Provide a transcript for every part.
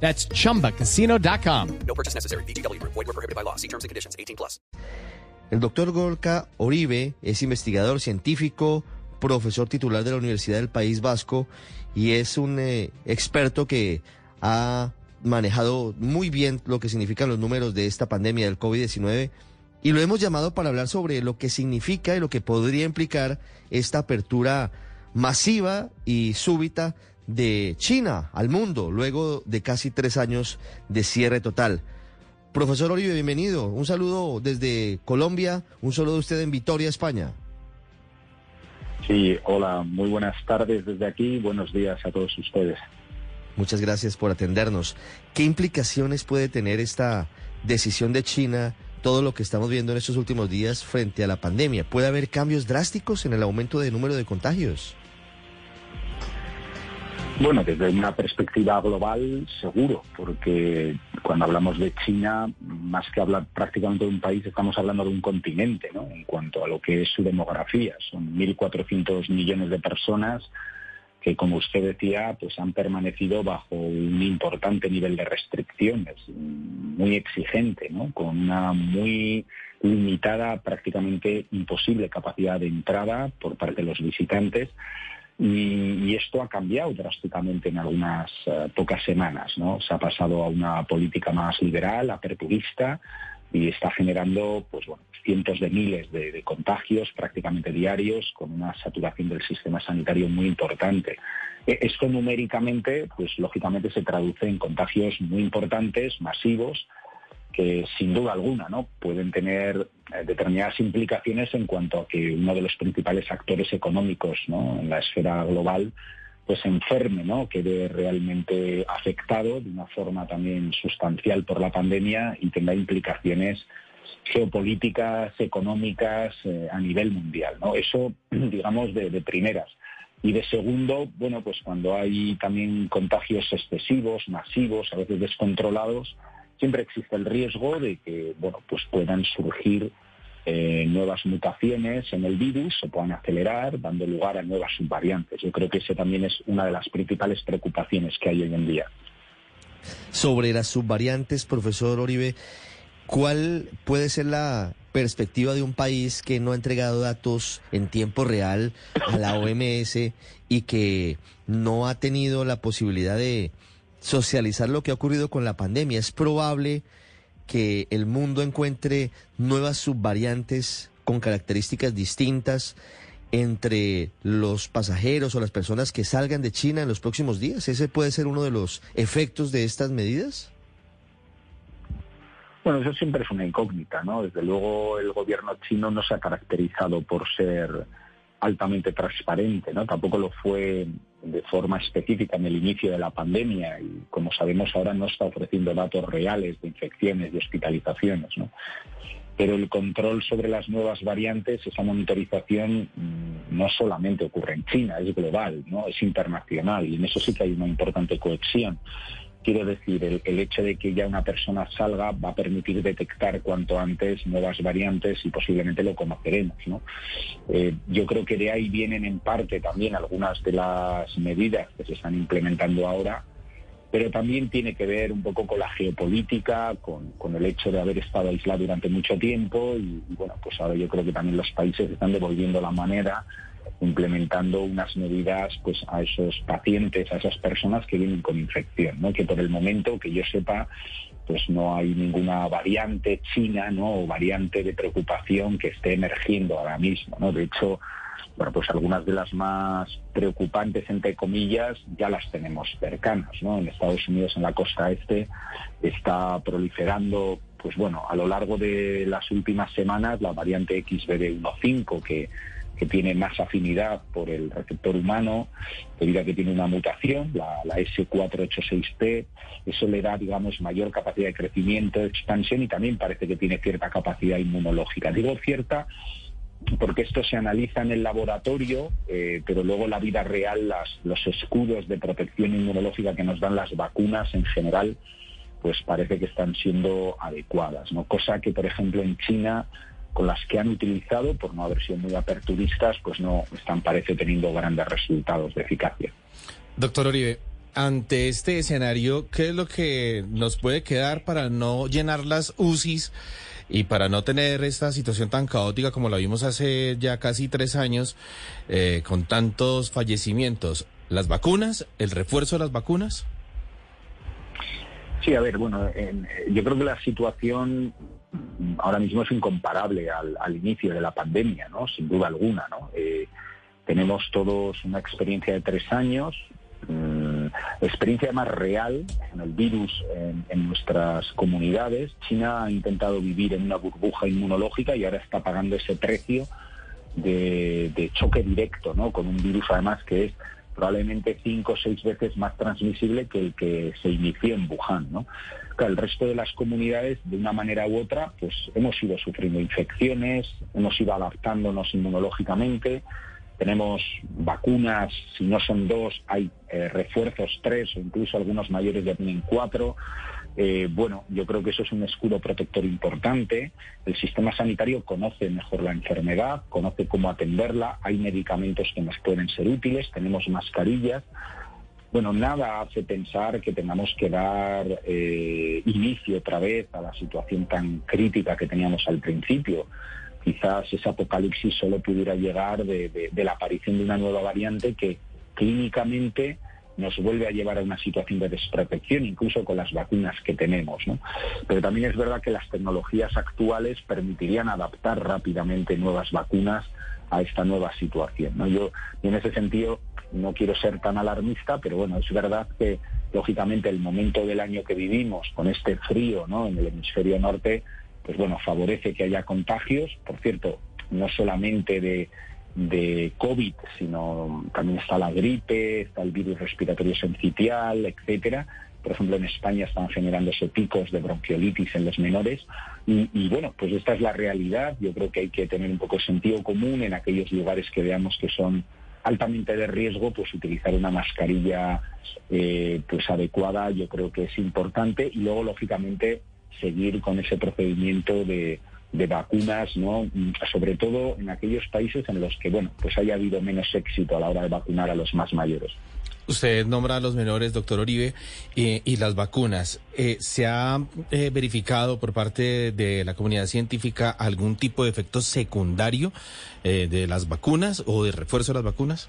That's chumbacasino.com. No purchase necessary. BGW. Void were prohibited by law. See terms and conditions. 18 plus. El doctor Gorka Oribe es investigador científico, profesor titular de la Universidad del País Vasco y es un eh, experto que ha manejado muy bien lo que significan los números de esta pandemia del COVID-19 y lo hemos llamado para hablar sobre lo que significa y lo que podría implicar esta apertura masiva y súbita de China al mundo luego de casi tres años de cierre total. Profesor Oribe, bienvenido. Un saludo desde Colombia, un saludo de usted en Vitoria, España. Sí, hola, muy buenas tardes desde aquí, buenos días a todos ustedes. Muchas gracias por atendernos. ¿Qué implicaciones puede tener esta decisión de China, todo lo que estamos viendo en estos últimos días frente a la pandemia? ¿Puede haber cambios drásticos en el aumento del número de contagios? Bueno, desde una perspectiva global, seguro, porque cuando hablamos de China, más que hablar prácticamente de un país, estamos hablando de un continente, ¿no? En cuanto a lo que es su demografía. Son 1.400 millones de personas que, como usted decía, pues han permanecido bajo un importante nivel de restricciones, muy exigente, ¿no? Con una muy limitada, prácticamente imposible capacidad de entrada por parte de los visitantes y, esto ha cambiado drásticamente en algunas eh, pocas semanas, ¿no? Se ha pasado a una política más liberal, aperturista, y está generando pues bueno, cientos de miles de, contagios prácticamente diarios con una saturación del sistema sanitario muy importante. E, esto numéricamente, pues lógicamente se traduce en contagios muy importantes, masivos, que sin duda alguna ¿no? pueden tener eh, determinadas implicaciones en cuanto a que uno de los principales actores económicos ¿no? en la esfera global pues enferme, ¿no? quede realmente afectado de una forma también sustancial por la pandemia y tenga implicaciones geopolíticas, económicas eh, a nivel mundial. ¿no? Eso, digamos, de, de primeras. Y de segundo, bueno, pues cuando hay también contagios excesivos, masivos, a veces descontrolados, siempre existe el riesgo de que bueno, pues puedan surgir eh, nuevas mutaciones en el virus, se puedan acelerar, dando lugar a nuevas subvariantes. Yo creo que esa también es una de las principales preocupaciones que hay hoy en día. Sobre las subvariantes, profesor Oribe, ¿cuál puede ser la perspectiva de un país que no ha entregado datos en tiempo real a la OMS y que no ha tenido la posibilidad de socializar lo que ha ocurrido con la pandemia. Es probable que el mundo encuentre nuevas subvariantes con características distintas entre los pasajeros o las personas que salgan de China en los próximos días. ¿Ese puede ser uno de los efectos de estas medidas? Bueno, eso siempre es una incógnita, ¿no? Desde luego el gobierno chino no se ha caracterizado por ser altamente transparente, ¿no? Tampoco lo fue de forma específica en el inicio de la pandemia y como sabemos ahora no está ofreciendo datos reales de infecciones y hospitalizaciones. Pero el control sobre las nuevas variantes, esa monitorización mm, no solamente ocurre en China, es global, ¿no? Es internacional y en eso sí que hay una importante cohesión. Quiero decir, el, hecho de que ya una persona salga va a permitir detectar cuanto antes nuevas variantes y posiblemente lo conoceremos. ¿no? Eh, yo creo que de ahí vienen en parte también algunas de las medidas que se están implementando ahora, pero también tiene que ver un poco con la geopolítica, con, el hecho de haber estado aislado durante mucho tiempo y, y, bueno, pues ahora yo creo que también los países están devolviendo la manera implementando unas medidas pues a esos pacientes, a esas personas que vienen con infección, ¿no? Que por el momento que yo sepa pues no hay ninguna variante china, ¿no? o variante de preocupación que esté emergiendo ahora mismo, ¿no? De hecho, bueno, pues algunas de las más preocupantes, entre comillas, ya las tenemos cercanas, ¿no? En Estados Unidos, en la costa este, está proliferando, pues bueno, a lo largo de las últimas semanas, la variante XBD1.5, que que tiene más afinidad por el receptor humano, debido a que tiene una mutación, la, la S486P. Eso le da, digamos, mayor capacidad de crecimiento, de expansión y también parece que tiene cierta capacidad inmunológica. Digo cierta porque esto se analiza en el laboratorio, eh, pero luego la vida real, las, los escudos de protección inmunológica que nos dan las vacunas en general, pues parece que están siendo adecuadas, ¿no? Cosa que, por ejemplo, en China, con las que han utilizado, por no haber sido muy aperturistas, pues no están, parece, teniendo grandes resultados de eficacia. Doctor Oribe, ante este escenario, ¿qué es lo que nos puede quedar para no llenar las UCIs y para no tener esta situación tan caótica como la vimos hace ya casi tres años, eh, con tantos fallecimientos? ¿Las vacunas? ¿El refuerzo de las vacunas? Sí, a ver, bueno, en, yo creo que la situación ahora mismo es incomparable al, al, inicio de la pandemia, ¿no? Sin duda alguna, ¿no? Eh, tenemos todos una experiencia de tres años, mmm, experiencia más real en el virus en, en, nuestras comunidades. China ha intentado vivir en una burbuja inmunológica y ahora está pagando ese precio de, de choque directo, ¿no? Con un virus además que es probablemente cinco o seis veces más transmisible que el que se inició en Wuhan, ¿no? El resto de las comunidades, de una manera u otra, pues hemos ido sufriendo infecciones, hemos ido adaptándonos inmunológicamente, tenemos vacunas, si no son dos, hay eh, refuerzos tres o incluso algunos mayores ya tienen cuatro. Eh, bueno, yo creo que eso es un escudo protector importante. El sistema sanitario conoce mejor la enfermedad, conoce cómo atenderla, hay medicamentos que nos pueden ser útiles, tenemos mascarillas. Bueno, nada hace pensar que tengamos que dar eh, inicio otra vez a la situación tan crítica que teníamos al principio. Quizás ese apocalipsis solo pudiera llegar de, la aparición de una nueva variante que clínicamente nos vuelve a llevar a una situación de desprotección, incluso con las vacunas que tenemos. ¿no? Pero también es verdad que las tecnologías actuales permitirían adaptar rápidamente nuevas vacunas a esta nueva situación. ¿no? Yo, en ese sentido, no quiero ser tan alarmista, pero bueno, es verdad que lógicamente el momento del año que vivimos, con este frío ¿no? en el hemisferio norte, pues bueno, favorece que haya contagios, por cierto, no solamente de, de COVID, sino también está la gripe, está el virus respiratorio sincitial, etcétera. Por ejemplo, en España están generándose picos de bronquiolitis en los menores. Y, bueno, pues esta es la realidad. Yo creo que hay que tener un poco sentido común en aquellos lugares que veamos que son altamente de riesgo, pues utilizar una mascarilla eh, pues adecuada yo creo que es importante. Y luego, lógicamente, seguir con ese procedimiento de, de vacunas, ¿no? Sobre todo en aquellos países en los que, bueno, pues haya habido menos éxito a la hora de vacunar a los más mayores. Usted nombra a los menores, doctor Oribe, eh, y las vacunas. Eh, ¿Se ha eh, verificado por parte de la comunidad científica algún tipo de efecto secundario de las vacunas o de refuerzo de las vacunas?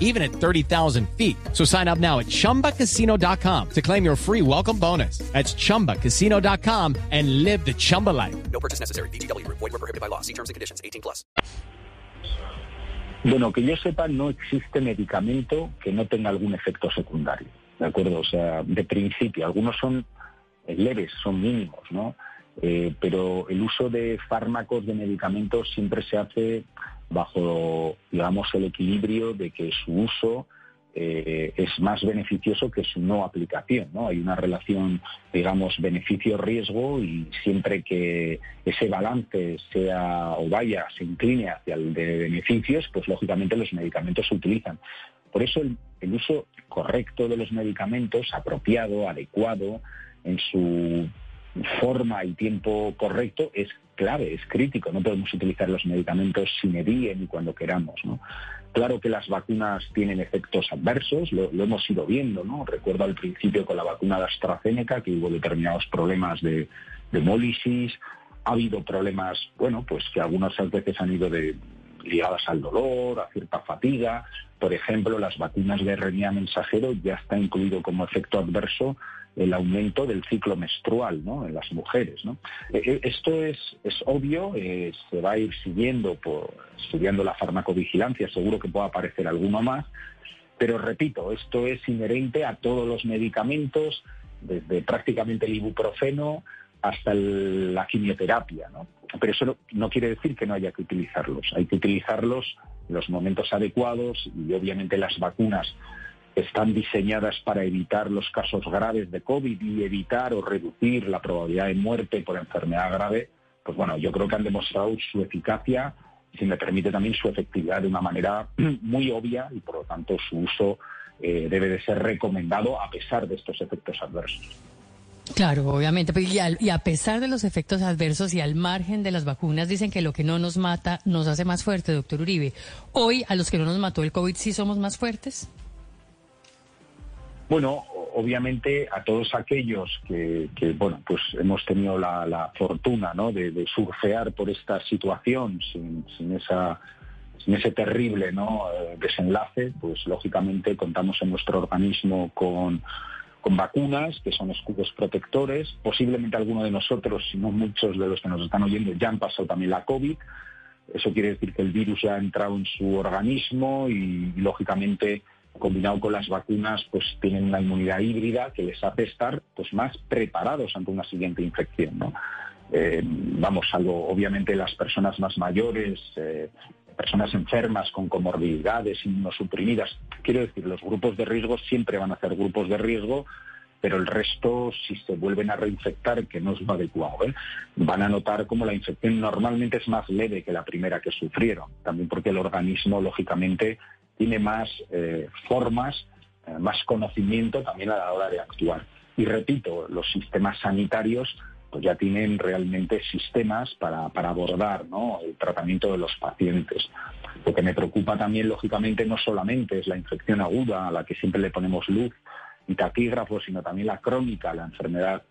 even at 30,000 feet. So sign up now at chumbacasino.com to claim your free welcome bonus. That's chumbacasino.com and live the Chumba life. No purchase necessary. DTW, void, were prohibited by law. See terms and conditions 18 plus. Bueno, que yo sepa, no existe medicamento que no tenga algún efecto secundario. ¿De acuerdo? O sea, de principio, algunos son leves, son mínimos, ¿no? Eh, pero el uso de fármacos, de medicamentos, siempre se hace bajo, digamos, el equilibrio de que su uso eh, es más beneficioso que su no aplicación, ¿no? Hay una relación, digamos, beneficio-riesgo y siempre que ese balance sea o vaya, se incline hacia el de beneficios, pues lógicamente los medicamentos se utilizan. Por eso el, el uso correcto de los medicamentos, apropiado, adecuado, en su forma y tiempo correcto es clave, es crítico. No podemos utilizar los medicamentos sin medie ni cuando queramos. ¿no? Claro que las vacunas tienen efectos adversos, lo, lo, hemos ido viendo. ¿no? Recuerdo al principio con la vacuna de AstraZeneca que hubo determinados problemas de, de hemólisis. Ha habido problemas, bueno, pues que algunas veces han ido de, ligadas al dolor, a cierta fatiga. Por ejemplo, las vacunas de RNA mensajero ya está incluido como efecto adverso el aumento del ciclo menstrual ¿no? en las mujeres. ¿no? Eh, eh, esto es, es obvio, eh, se va a ir siguiendo, por, estudiando la farmacovigilancia, seguro que pueda aparecer alguno más, pero repito, esto es inherente a todos los medicamentos, desde prácticamente el ibuprofeno hasta el- la quimioterapia. Pero eso no, quiere decir que no haya que utilizarlos. Hay que utilizarlos en los momentos adecuados y obviamente las vacunas están diseñadas para evitar los casos graves de COVID y evitar o reducir la probabilidad de muerte por enfermedad grave, pues bueno, yo creo que han demostrado su eficacia si me permite, también su efectividad de una manera muy obvia y, por lo tanto, su uso eh, debe de ser recomendado a pesar de estos efectos adversos. Claro, obviamente. pero Y, al- y a pesar de los efectos adversos y al margen de las vacunas, dicen que lo que no nos mata nos hace más fuerte, doctor Uribe. Hoy, a los que no nos mató el COVID, ¿sí somos más fuertes? Bueno, obviamente a todos aquellos que, bueno, pues hemos tenido la, la fortuna, ¿no? de, de surfear por esta situación sin, sin esa sin ese terrible ¿no? eh, desenlace, pues lógicamente contamos en nuestro organismo con, con vacunas que son escudos protectores. Posiblemente alguno de nosotros, si no muchos de los que nos están oyendo, ya han pasado también la COVID. Eso quiere decir que el virus ha entrado en su organismo y, y, lógicamente combinado con las vacunas pues tienen una inmunidad híbrida que les hace estar pues más preparados ante una siguiente infección ¿no? eh, vamos salvo obviamente las personas más mayores eh, personas enfermas con comorbilidades inmunosuprimidas quiero decir los grupos de riesgo siempre van a ser grupos de riesgo pero el resto, si se vuelven a reinfectar, que no es lo adecuado, ¿eh? van a notar como la infección normalmente es más leve que la primera que sufrieron, también porque el organismo, lógicamente, tiene más eh, formas, eh, más conocimiento también a la hora de actuar. Y repito, los sistemas sanitarios pues ya tienen realmente sistemas para, para abordar ¿no? el tratamiento de los pacientes. Lo que me preocupa también, lógicamente, no solamente es la infección aguda, a la que siempre le ponemos luz y taquígrafos, sino también la crónica, la enfermedad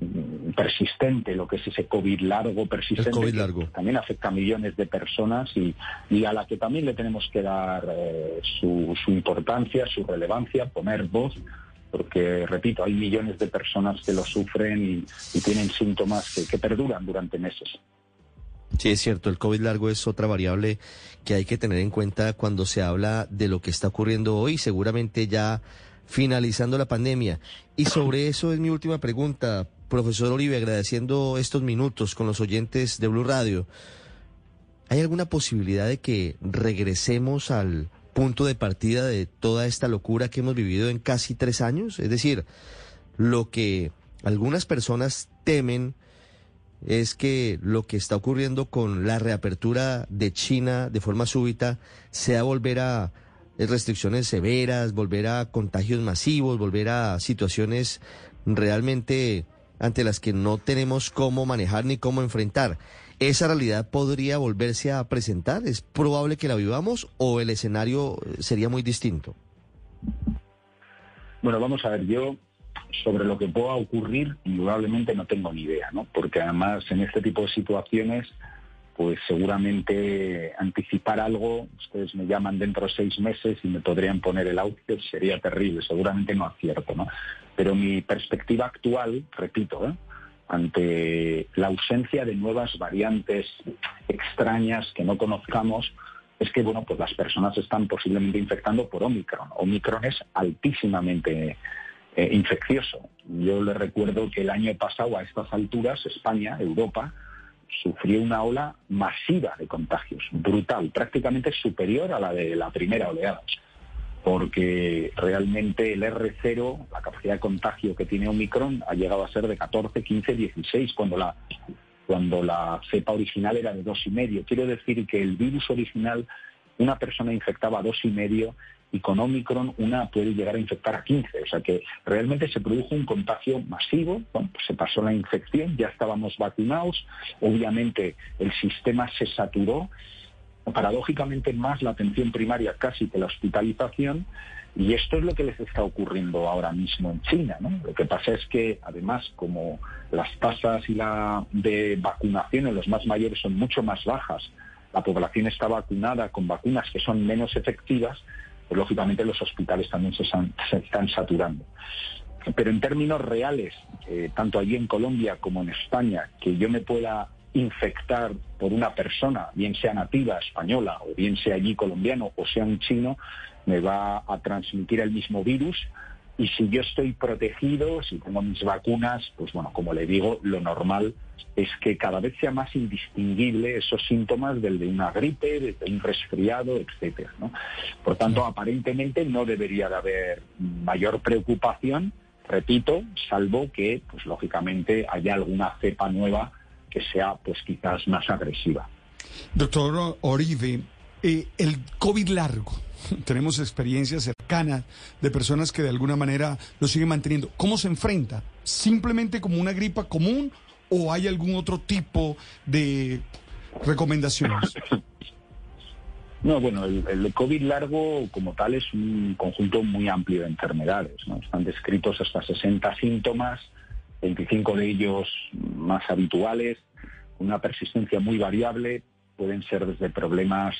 mm, persistente, lo que es ese COVID largo, persistente, que también afecta a millones de personas y, y a la que también le tenemos que dar eh, su, su importancia, su relevancia, poner voz, porque, repito, hay millones de personas que lo sufren y, tienen síntomas que, que perduran durante meses. Sí, es cierto, el COVID largo es otra variable que hay que tener en cuenta cuando se habla de lo que está ocurriendo hoy, seguramente ya finalizando la pandemia. Y sobre eso es mi última pregunta, profesor Oribe, agradeciendo estos minutos con los oyentes de Blue Radio. ¿Hay alguna posibilidad de que regresemos al punto de partida de toda esta locura que hemos vivido en casi tres años? Es decir, lo que algunas personas temen es que lo que está ocurriendo con la reapertura de China de forma súbita sea volver a restricciones severas, volver a contagios masivos, volver a situaciones realmente ante las que no tenemos cómo manejar ni cómo enfrentar. ¿Esa realidad podría volverse a presentar? ¿Es probable que la vivamos o el escenario sería muy distinto? Bueno, vamos a ver, yo sobre lo que pueda ocurrir, indudablemente no tengo ni idea, ¿no? Porque además en este tipo de situaciones, pues seguramente anticipar algo, ustedes me llaman dentro de seis meses y me podrían poner el outfit, sería terrible, seguramente no acierto, ¿no? Pero mi perspectiva actual, repito, ¿eh? Ante la ausencia de nuevas variantes extrañas que no conozcamos, es que bueno, pues las personas están posiblemente infectando por Omicron. Omicron es altísimamente eh, infeccioso. Yo le recuerdo que el año pasado a estas alturas España, Europa, sufrió una ola masiva de contagios, brutal, prácticamente superior a la de la primera oleada, porque realmente el R0, la capacidad de contagio que tiene Omicron, ha llegado a ser de 14, 15, 16, cuando la cuando la cepa original era de dos y medio. Quiero decir que el virus original, una persona infectaba a dos y medio y con Omicron una puede llegar a infectar a 15. O sea que realmente se produjo un contagio masivo, pues se pasó la infección, ya estábamos vacunados, obviamente el sistema se saturó, paradójicamente más la atención primaria casi que la hospitalización, y esto es lo que les está ocurriendo ahora mismo en China. ¿no? Lo que pasa es que, además, como las tasas y la de vacunación en los más mayores son mucho más bajas, la población está vacunada con vacunas que son menos efectivas, pues lógicamente los hospitales también se, están saturando. pero en términos reales, eh, tanto allí en Colombia como en España, que yo me pueda infectar por una persona, bien sea nativa española o bien sea allí colombiano o sea un chino, me va a transmitir el mismo virus. Y si yo estoy protegido, si tengo mis vacunas, pues bueno, como le digo, lo normal es que cada vez sea más indistinguible esos síntomas del de una gripe, de un resfriado, etcétera. ¿no? Por tanto, aparentemente no debería de haber mayor preocupación, repito, salvo que, pues lógicamente, haya alguna cepa nueva que sea, pues quizás más agresiva. Doctor Oribe, eh, el COVID largo, tenemos experiencias cercanas de personas que de alguna manera lo siguen manteniendo. ¿Cómo se enfrenta? ¿Simplemente como una gripa común o hay algún otro tipo de recomendaciones? No, bueno, el, COVID largo como tal es un conjunto muy amplio de enfermedades. ¿no? Están descritos hasta 60 síntomas, 25 de ellos más habituales, una persistencia muy variable. Pueden ser desde problemas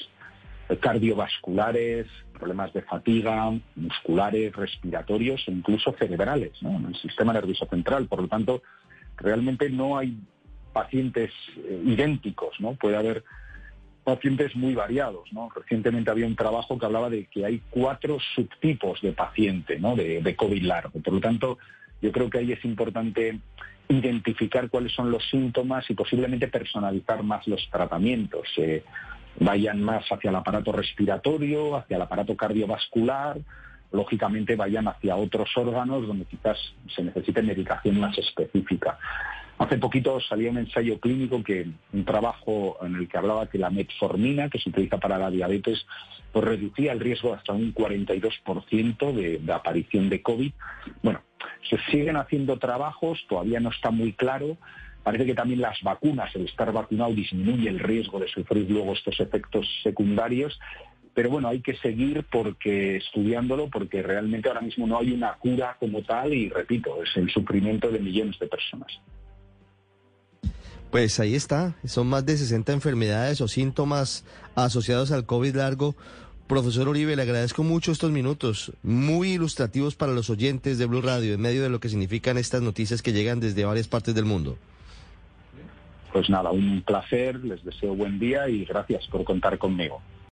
cardiovasculares, problemas de fatiga, musculares, respiratorios e incluso cerebrales en el sistema nervioso central. Por lo tanto, realmente no hay pacientes eh, idénticos, ¿no? Puede haber pacientes muy variados. Recientemente había un trabajo que hablaba de que hay cuatro subtipos de paciente, ¿no? De COVID largo. Por lo tanto, yo creo que ahí es importante identificar cuáles son los síntomas y posiblemente personalizar más los tratamientos. Vayan más hacia el aparato respiratorio, hacia el aparato cardiovascular, lógicamente vayan hacia otros órganos donde quizás se necesite medicación más específica. Hace poquito salió un ensayo clínico que un trabajo en el que hablaba que la metformina, que se utiliza para la diabetes, pues reducía el riesgo hasta un 42% de, de aparición de COVID. Bueno, se siguen haciendo trabajos, todavía no está muy claro. Parece que también las vacunas, el estar vacunado disminuye el riesgo de sufrir luego estos efectos secundarios, pero bueno, hay que seguir porque estudiándolo porque realmente ahora mismo no hay una cura como tal y repito, es el sufrimiento de millones de personas. Pues ahí está, son más de 60 enfermedades o síntomas asociados al COVID largo. Profesor Uribe, le agradezco mucho estos minutos, muy ilustrativos para los oyentes de Blue Radio, en medio de lo que significan estas noticias que llegan desde varias partes del mundo. Pues nada, un placer, les deseo buen día y gracias por contar conmigo.